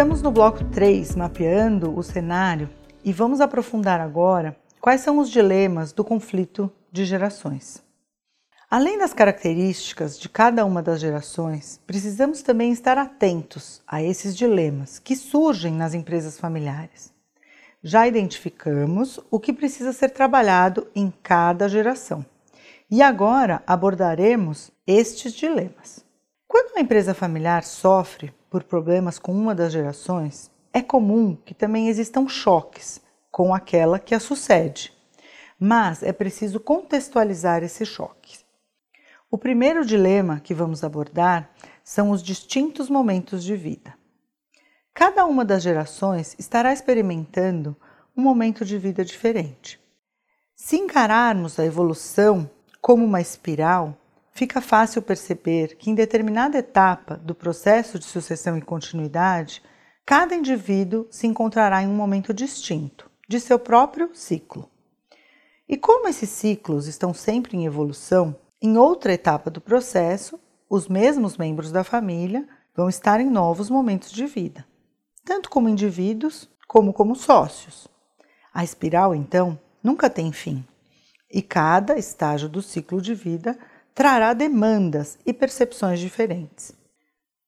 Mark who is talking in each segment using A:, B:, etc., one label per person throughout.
A: Estamos no bloco 3, mapeando o cenário, e vamos aprofundar agora quais são os dilemas do conflito de gerações. Além das características de cada uma das gerações, precisamos também estar atentos a esses dilemas que surgem nas empresas familiares. Já identificamos o que precisa ser trabalhado em cada geração. E agora abordaremos estes dilemas. Quando uma empresa familiar sofre por problemas com uma das gerações, é comum que também existam choques com aquela que a sucede. Mas é preciso contextualizar esses choques. O primeiro dilema que vamos abordar são os distintos momentos de vida. Cada uma das gerações estará experimentando um momento de vida diferente. Se encararmos a evolução como uma espiral, fica fácil perceber que em determinada etapa do processo de sucessão e continuidade, cada indivíduo se encontrará em um momento distinto de seu próprio ciclo. E como esses ciclos estão sempre em evolução, em outra etapa do processo, os mesmos membros da família vão estar em novos momentos de vida, tanto como indivíduos como como sócios. A espiral, então, nunca tem fim, e cada estágio do ciclo de vida trará demandas e percepções diferentes.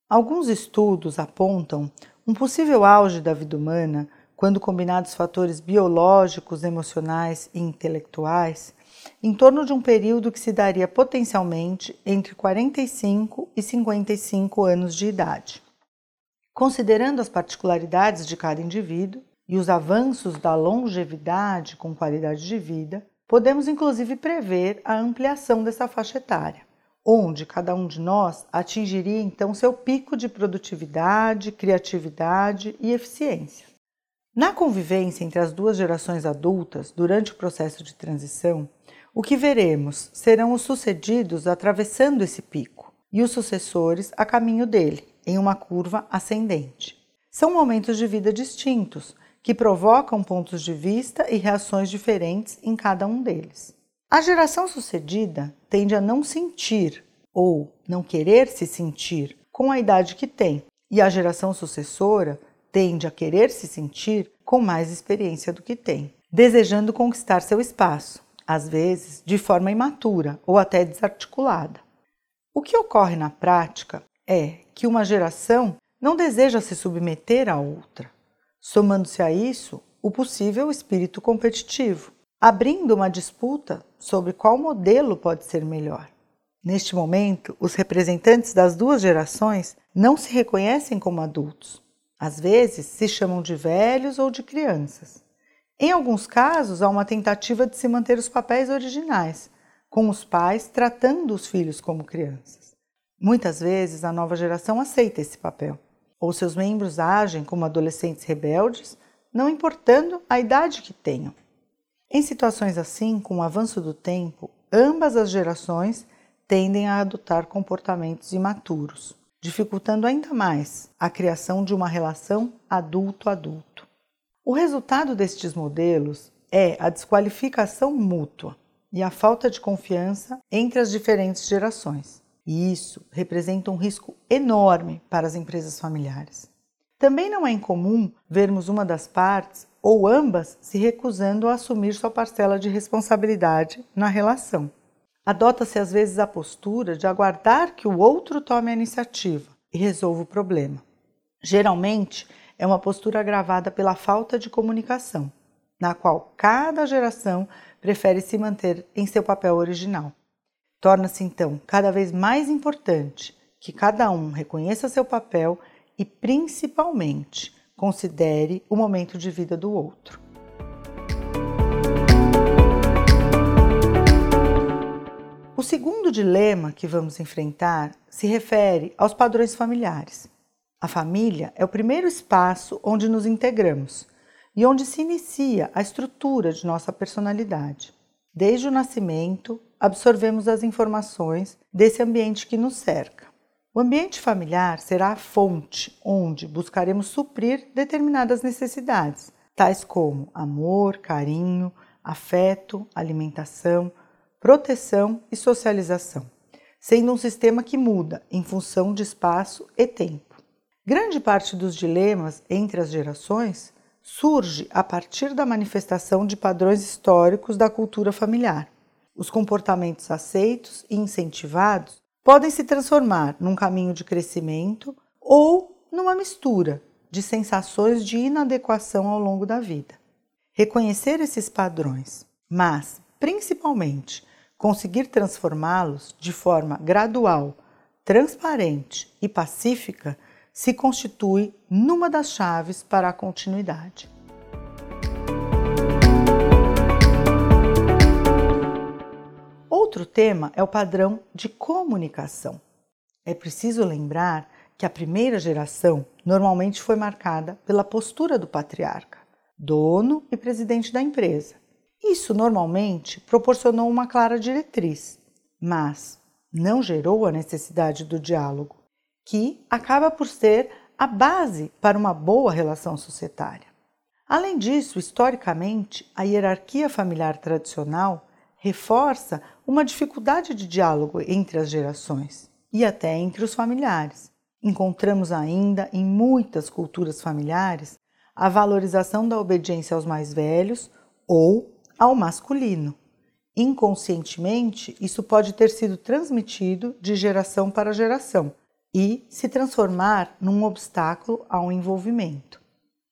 A: Alguns estudos apontam um possível auge da vida humana quando combinados fatores biológicos, emocionais e intelectuais, em torno de um período que se daria potencialmente entre 45 e 55 anos de idade. Considerando as particularidades de cada indivíduo e os avanços da longevidade com qualidade de vida, Podemos inclusive prever a ampliação dessa faixa etária, onde cada um de nós atingiria então seu pico de produtividade, criatividade e eficiência. Na convivência entre as duas gerações adultas durante o processo de transição, o que veremos serão os sucedidos atravessando esse pico e os sucessores a caminho dele, em uma curva ascendente. São momentos de vida distintos, que provocam pontos de vista e reações diferentes em cada um deles. A geração sucedida tende a não sentir ou não querer se sentir com a idade que tem, e a geração sucessora tende a querer se sentir com mais experiência do que tem, desejando conquistar seu espaço, às vezes de forma imatura ou até desarticulada. O que ocorre na prática é que uma geração não deseja se submeter à outra, somando-se a isso o possível espírito competitivo, abrindo uma disputa sobre qual modelo pode ser melhor. Neste momento, os representantes das duas gerações não se reconhecem como adultos. Às vezes, se chamam de velhos ou de crianças. Em alguns casos, há uma tentativa de se manter os papéis originais, com os pais tratando os filhos como crianças. Muitas vezes, a nova geração aceita esse papel ou seus membros agem como adolescentes rebeldes, não importando a idade que tenham. Em situações assim, com o avanço do tempo, ambas as gerações tendem a adotar comportamentos imaturos, dificultando ainda mais a criação de uma relação adulto-adulto. O resultado destes modelos é a desqualificação mútua e a falta de confiança entre as diferentes gerações. E isso representa um risco enorme para as empresas familiares. Também não é incomum vermos uma das partes ou ambas se recusando a assumir sua parcela de responsabilidade na relação. Adota-se às vezes a postura de aguardar que o outro tome a iniciativa e resolva o problema. Geralmente, é uma postura agravada pela falta de comunicação, na qual cada geração prefere se manter em seu papel original. Torna-se então cada vez mais importante que cada um reconheça seu papel e, principalmente, considere o momento de vida do outro. O segundo dilema que vamos enfrentar se refere aos padrões familiares. A família é o primeiro espaço onde nos integramos e onde se inicia a estrutura de nossa personalidade. Desde o nascimento, absorvemos as informações desse ambiente que nos cerca. O ambiente familiar será a fonte onde buscaremos suprir determinadas necessidades, tais como amor, carinho, afeto, alimentação, proteção e socialização, sendo um sistema que muda em função de espaço e tempo. Grande parte dos dilemas entre as gerações surge a partir da manifestação de padrões históricos da cultura familiar. Os comportamentos aceitos e incentivados podem se transformar num caminho de crescimento ou numa mistura de sensações de inadequação ao longo da vida. Reconhecer esses padrões, mas principalmente conseguir transformá-los de forma gradual, transparente e pacífica se constitui numa das chaves para a continuidade. Outro tema é o padrão de comunicação. É preciso lembrar que a primeira geração normalmente foi marcada pela postura do patriarca, dono e presidente da empresa. Isso normalmente proporcionou uma clara diretriz, mas não gerou a necessidade do diálogo, que acaba por ser a base para uma boa relação societária. Além disso, historicamente, a hierarquia familiar tradicional reforça uma dificuldade de diálogo entre as gerações e até entre os familiares. Encontramos ainda em muitas culturas familiares a valorização da obediência aos mais velhos ou ao masculino. Inconscientemente, isso pode ter sido transmitido de geração para geração e se transformar num obstáculo ao envolvimento.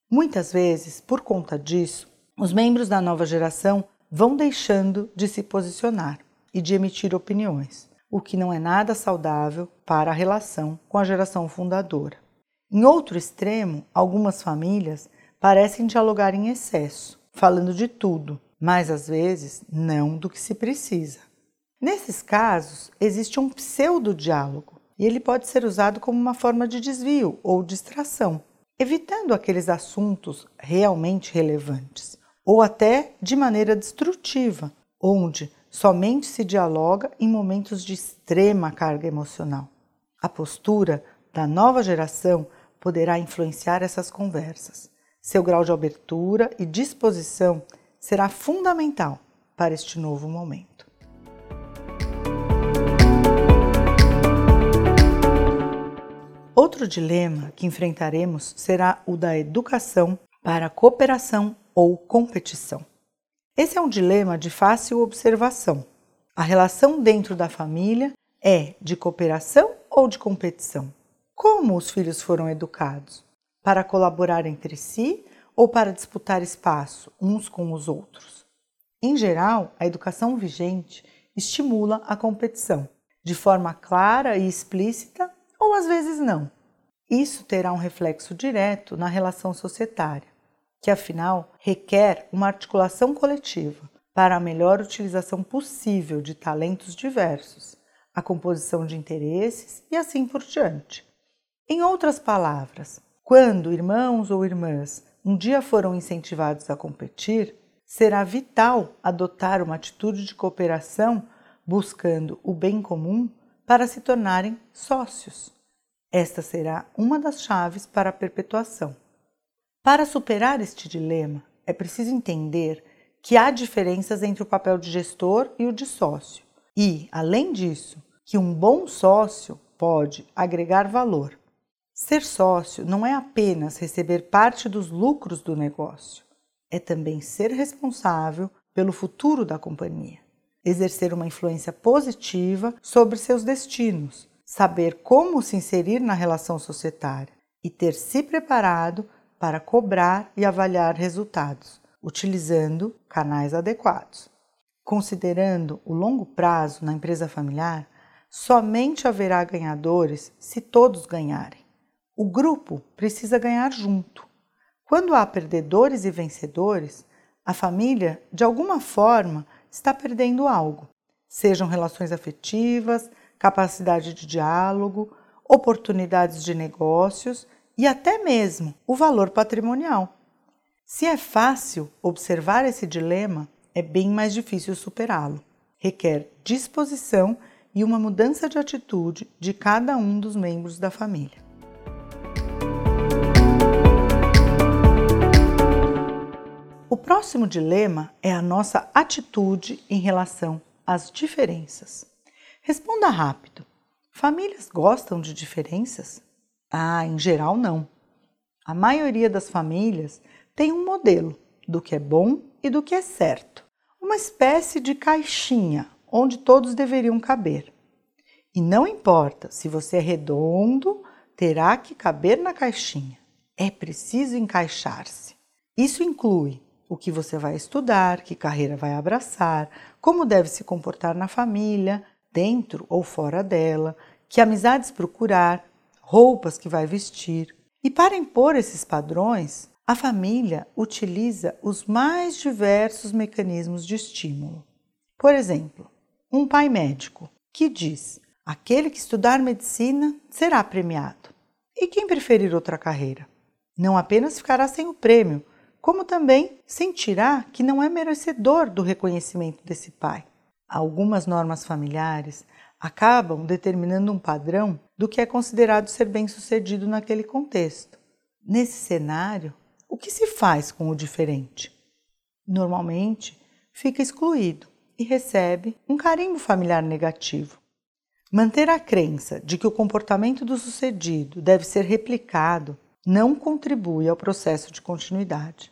A: Muitas vezes, por conta disso, os membros da nova geração vão deixando de se posicionar e de emitir opiniões, o que não é nada saudável para a relação com a geração fundadora. Em outro extremo, algumas famílias parecem dialogar em excesso, falando de tudo, mas às vezes não do que se precisa. Nesses casos, existe um pseudo-diálogo e ele pode ser usado como uma forma de desvio ou distração, evitando aqueles assuntos realmente relevantes ou até de maneira destrutiva, onde somente se dialoga em momentos de extrema carga emocional. A postura da nova geração poderá influenciar essas conversas. Seu grau de abertura e disposição será fundamental para este novo momento. Outro dilema que enfrentaremos será o da educação para cooperação ou competição. Esse é um dilema de fácil observação. A relação dentro da família é de cooperação ou de competição? Como os filhos foram educados? Para colaborar entre si ou para disputar espaço uns com os outros? Em geral, a educação vigente estimula a competição, de forma clara e explícita ou às vezes não. Isso terá um reflexo direto na relação societária que afinal requer uma articulação coletiva para a melhor utilização possível de talentos diversos, a composição de interesses e assim por diante. Em outras palavras, quando irmãos ou irmãs um dia foram incentivados a competir, será vital adotar uma atitude de cooperação buscando o bem comum para se tornarem sócios. Esta será uma das chaves para a perpetuação. Para superar este dilema, é preciso entender que há diferenças entre o papel de gestor e o de sócio, e, além disso, que um bom sócio pode agregar valor. Ser sócio não é apenas receber parte dos lucros do negócio, é também ser responsável pelo futuro da companhia, exercer uma influência positiva sobre seus destinos, saber como se inserir na relação societária e ter se preparado para cobrar e avaliar resultados, utilizando canais adequados. Considerando o longo prazo na empresa familiar, somente haverá ganhadores se todos ganharem. O grupo precisa ganhar junto. Quando há perdedores e vencedores, a família, de alguma forma, está perdendo algo, sejam relações afetivas, capacidade de diálogo, oportunidades de negócios e até mesmo o valor patrimonial. Se é fácil observar esse dilema, é bem mais difícil superá-lo. Requer disposição e uma mudança de atitude de cada um dos membros da família. O próximo dilema é a nossa atitude em relação às diferenças. Responda rápido: famílias gostam de diferenças? Ah, em geral não. A maioria das famílias tem um modelo do que é bom e do que é certo, uma espécie de caixinha onde todos deveriam caber. E não importa se você é redondo, terá que caber na caixinha. É preciso encaixar-se. Isso inclui o que você vai estudar, que carreira vai abraçar, como deve se comportar na família, dentro ou fora dela, que amizades procurar, roupas que vai vestir. E para impor esses padrões, a família utiliza os mais diversos mecanismos de estímulo. Por exemplo, um pai médico que diz: aquele que estudar medicina será premiado. E quem preferir outra carreira? Não apenas ficará sem o prêmio, como também sentirá que não é merecedor do reconhecimento desse pai. Algumas normas familiares acabam determinando um padrão do que é considerado ser bem-sucedido naquele contexto. Nesse cenário, o que se faz com o diferente? Normalmente, fica excluído e recebe um carimbo familiar negativo. Manter a crença de que o comportamento do sucedido deve ser replicado não contribui ao processo de continuidade.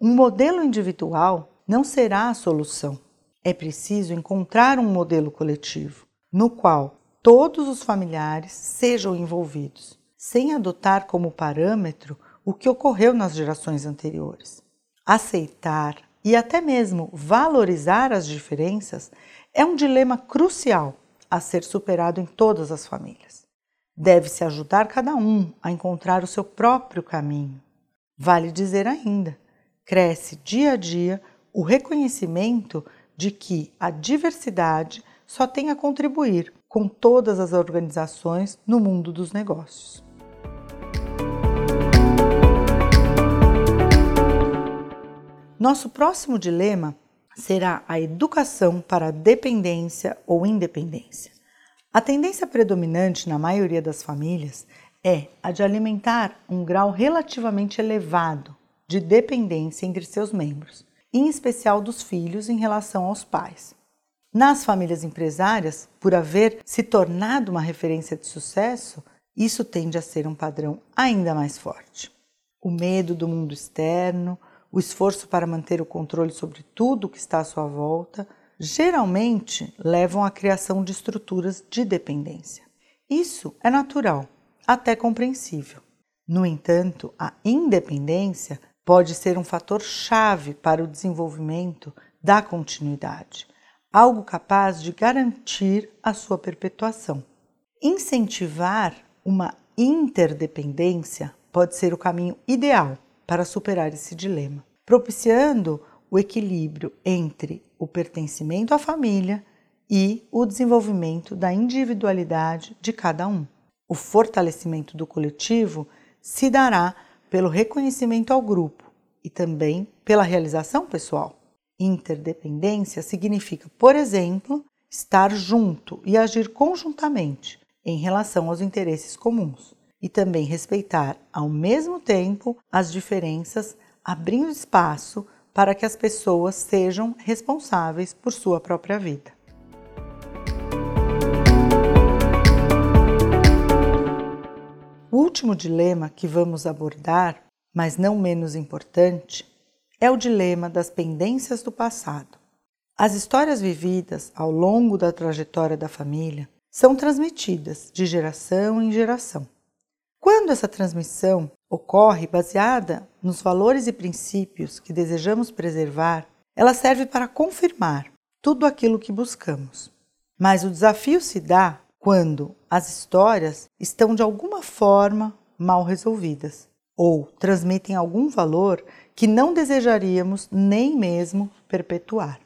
A: Um modelo individual não será a solução. É preciso encontrar um modelo coletivo, no qual todos os familiares sejam envolvidos, sem adotar como parâmetro o que ocorreu nas gerações anteriores. Aceitar e até mesmo valorizar as diferenças é um dilema crucial a ser superado em todas as famílias. Deve-se ajudar cada um a encontrar o seu próprio caminho. Vale dizer ainda, cresce dia a dia o reconhecimento de que a diversidade só tem a contribuir com todas as organizações no mundo dos negócios. Nosso próximo dilema será a educação para dependência ou independência. A tendência predominante na maioria das famílias é a de alimentar um grau relativamente elevado de dependência entre seus membros, em especial dos filhos em relação aos pais. Nas famílias empresárias, por haver se tornado uma referência de sucesso, isso tende a ser um padrão ainda mais forte. O medo do mundo externo, o esforço para manter o controle sobre tudo que está à sua volta, geralmente levam à criação de estruturas de dependência. Isso é natural, até compreensível. No entanto, a independência pode ser um fator chave para o desenvolvimento da continuidade, algo capaz de garantir a sua perpetuação. Incentivar uma interdependência pode ser o caminho ideal para superar esse dilema, propiciando o equilíbrio entre o pertencimento à família e o desenvolvimento da individualidade de cada um. O fortalecimento do coletivo se dará pelo reconhecimento ao grupo e também pela realização pessoal. Interdependência significa, por exemplo, estar junto e agir conjuntamente em relação aos interesses comuns, e também respeitar, ao mesmo tempo, as diferenças, abrindo espaço para que as pessoas sejam responsáveis por sua própria vida. Último dilema que vamos abordar, mas não menos importante, é o dilema das pendências do passado. As histórias vividas ao longo da trajetória da família são transmitidas de geração em geração. Quando essa transmissão ocorre baseada nos valores e princípios que desejamos preservar, ela serve para confirmar tudo aquilo que buscamos. Mas o desafio se dá quando as histórias estão de alguma forma mal resolvidas ou transmitem algum valor que não desejaríamos nem mesmo perpetuar.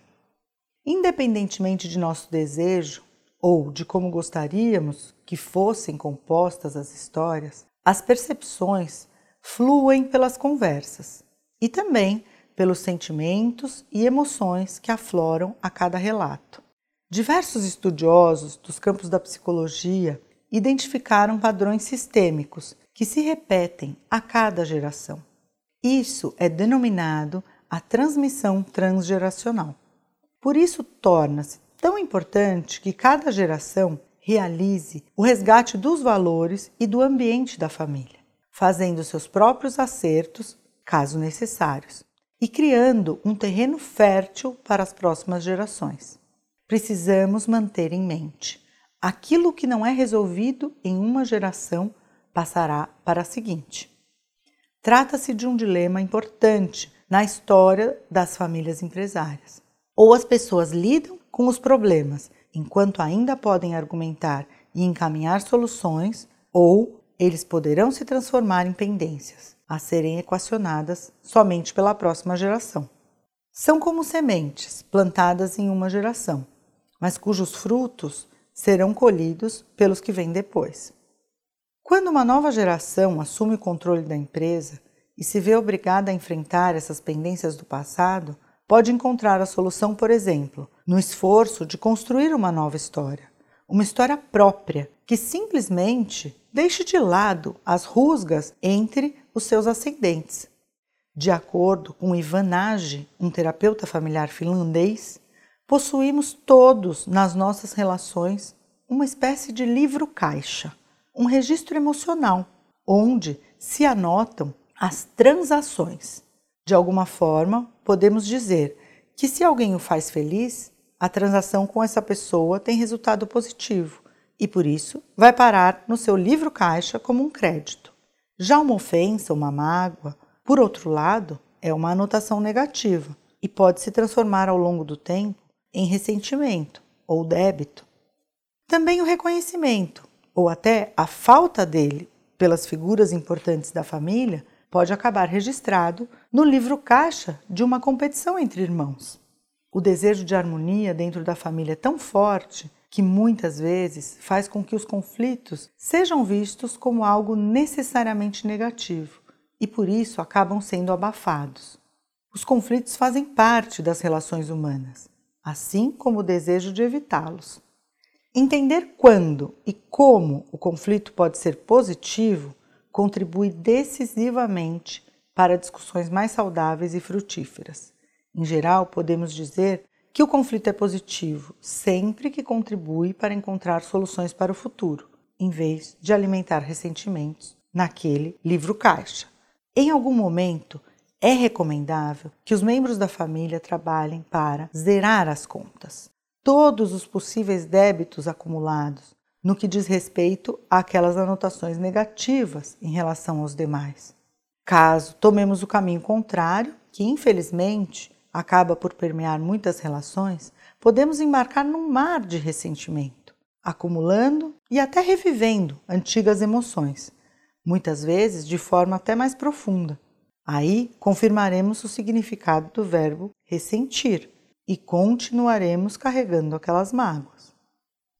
A: Independentemente de nosso desejo ou de como gostaríamos que fossem compostas as histórias, as percepções fluem pelas conversas e também pelos sentimentos e emoções que afloram a cada relato. Diversos estudiosos dos campos da psicologia identificaram padrões sistêmicos que se repetem a cada geração. Isso é denominado a transmissão transgeracional. Por isso, torna-se tão importante que cada geração realize o resgate dos valores e do ambiente da família, fazendo seus próprios acertos, caso necessários, e criando um terreno fértil para as próximas gerações. Precisamos manter em mente: aquilo que não é resolvido em uma geração passará para a seguinte. Trata-se de um dilema importante na história das famílias empresárias. Ou as pessoas lidam com os problemas enquanto ainda podem argumentar e encaminhar soluções, ou eles poderão se transformar em pendências a serem equacionadas somente pela próxima geração. São como sementes plantadas em uma geração, mas cujos frutos serão colhidos pelos que vêm depois. Quando uma nova geração assume o controle da empresa e se vê obrigada a enfrentar essas pendências do passado, pode encontrar a solução, por exemplo, no esforço de construir uma nova história, uma história própria que simplesmente deixe de lado as rusgas entre os seus ascendentes. De acordo com Ivan Nagy, um terapeuta familiar finlandês, possuímos todos nas nossas relações uma espécie de livro-caixa um registro emocional, onde se anotam as transações. De alguma forma, podemos dizer que se alguém o faz feliz, a transação com essa pessoa tem resultado positivo e por isso vai parar no seu livro caixa como um crédito. Já uma ofensa, uma mágoa, por outro lado, é uma anotação negativa e pode se transformar ao longo do tempo em ressentimento ou débito. Também o reconhecimento, ou até a falta dele pelas figuras importantes da família pode acabar registrado no livro caixa de uma competição entre irmãos. O desejo de harmonia dentro da família é tão forte que muitas vezes faz com que os conflitos sejam vistos como algo necessariamente negativo e por isso acabam sendo abafados. Os conflitos fazem parte das relações humanas, assim como o desejo de evitá-los. Entender quando e como o conflito pode ser positivo contribui decisivamente para discussões mais saudáveis e frutíferas. Em geral, podemos dizer que o conflito é positivo sempre que contribui para encontrar soluções para o futuro, em vez de alimentar ressentimentos naquele livro-caixa. Em algum momento, é recomendável que os membros da família trabalhem para zerar as contas todos os possíveis débitos acumulados no que diz respeito àquelas anotações negativas em relação aos demais. Caso tomemos o caminho contrário, que infelizmente acaba por permear muitas relações, podemos embarcar num mar de ressentimento, acumulando e até revivendo antigas emoções, muitas vezes de forma até mais profunda. Aí confirmaremos o significado do verbo ressentir e continuaremos carregando aquelas mágoas.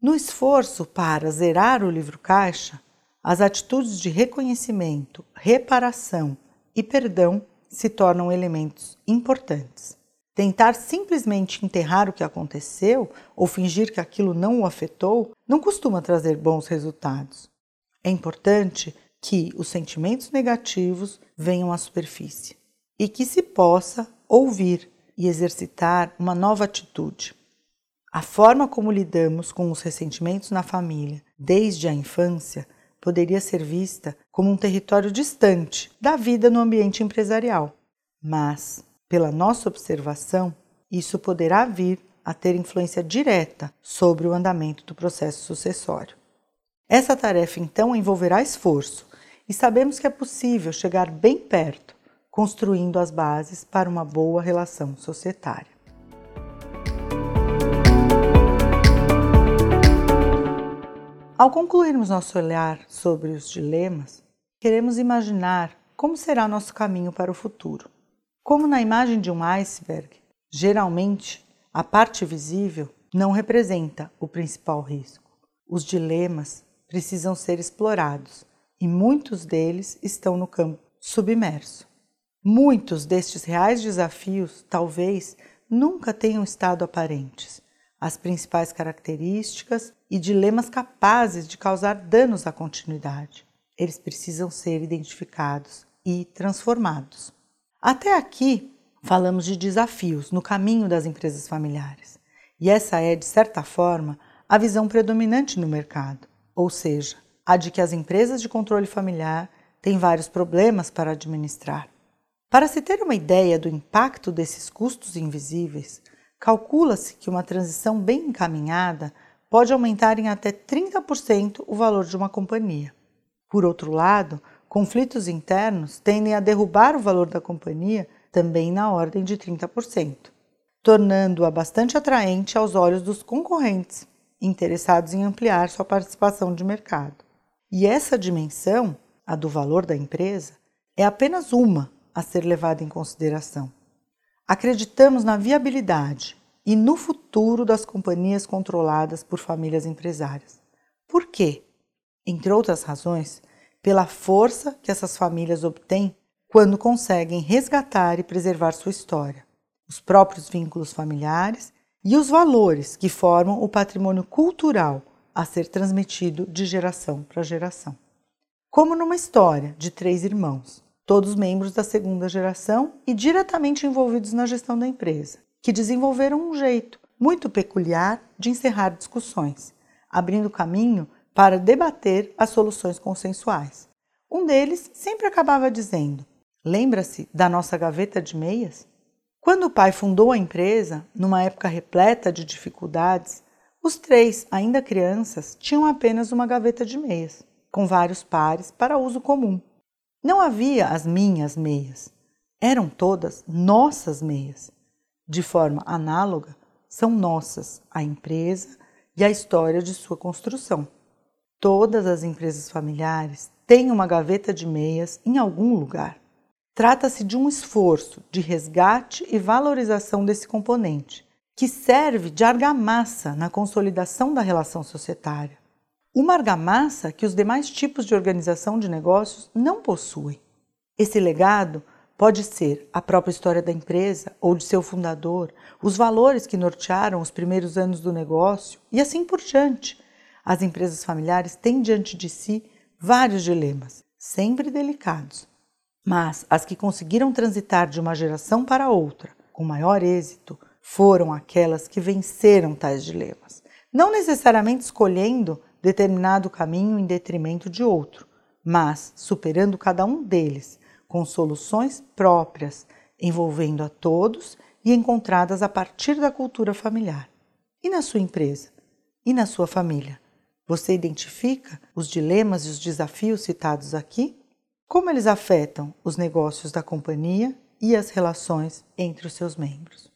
A: No esforço para zerar o livro-caixa, as atitudes de reconhecimento, reparação e perdão se tornam elementos importantes. Tentar simplesmente enterrar o que aconteceu ou fingir que aquilo não o afetou não costuma trazer bons resultados. É importante que os sentimentos negativos venham à superfície e que se possa ouvir e exercitar uma nova atitude. A forma como lidamos com os ressentimentos na família desde a infância poderia ser vista como um território distante da vida no ambiente empresarial. Mas, pela nossa observação, isso poderá vir a ter influência direta sobre o andamento do processo sucessório. Essa tarefa então envolverá esforço, e sabemos que é possível chegar bem perto construindo as bases para uma boa relação societária. Ao concluirmos nosso olhar sobre os dilemas, queremos imaginar como será nosso caminho para o futuro. Como na imagem de um iceberg, geralmente a parte visível não representa o principal risco. Os dilemas precisam ser explorados e muitos deles estão no campo submerso. Muitos destes reais desafios talvez nunca tenham estado aparentes. As principais características e dilemas capazes de causar danos à continuidade. Eles precisam ser identificados e transformados. Até aqui, falamos de desafios no caminho das empresas familiares. E essa é, de certa forma, a visão predominante no mercado, ou seja, a de que as empresas de controle familiar têm vários problemas para administrar. Para se ter uma ideia do impacto desses custos invisíveis, calcula-se que uma transição bem encaminhada pode aumentar em até 30% o valor de uma companhia. Por outro lado, conflitos internos tendem a derrubar o valor da companhia também na ordem de 30%, tornando-a bastante atraente aos olhos dos concorrentes interessados em ampliar sua participação de mercado. E essa dimensão, a do valor da empresa, é apenas uma a ser levada em consideração. Acreditamos na viabilidade e no futuro das companhias controladas por famílias empresárias. Por quê? Entre outras razões, pela força que essas famílias obtêm quando conseguem resgatar e preservar sua história, os próprios vínculos familiares e os valores que formam o patrimônio cultural a ser transmitido de geração para geração. Como numa história de três irmãos, todos membros da segunda geração e diretamente envolvidos na gestão da empresa, que desenvolveram um jeito muito peculiar de encerrar discussões, abrindo caminho para debater as soluções consensuais. Um deles sempre acabava dizendo: Lembra-se da nossa gaveta de meias? Quando o pai fundou a empresa, numa época repleta de dificuldades, os três, ainda crianças, tinham apenas uma gaveta de meias, com vários pares para uso comum. Não havia as minhas meias, eram todas nossas meias. De forma análoga, são nossas a empresa e a história de sua construção. Todas as empresas familiares têm uma gaveta de meias em algum lugar. Trata-se de um esforço de resgate e valorização desse componente, que serve de argamassa na consolidação da relação societária. Uma argamassa que os demais tipos de organização de negócios não possuem. Esse legado pode ser a própria história da empresa ou de seu fundador, os valores que nortearam os primeiros anos do negócio e assim por diante. As empresas familiares têm diante de si vários dilemas, sempre delicados, mas as que conseguiram transitar de uma geração para outra com maior êxito foram aquelas que venceram tais dilemas, não necessariamente escolhendo determinado caminho em detrimento de outro, mas superando cada um deles com soluções próprias, envolvendo a todos e encontradas a partir da cultura familiar. E na sua empresa? E na sua família? Você identifica os dilemas e os desafios citados aqui? como eles afetam os negócios da companhia e as relações entre os seus membros.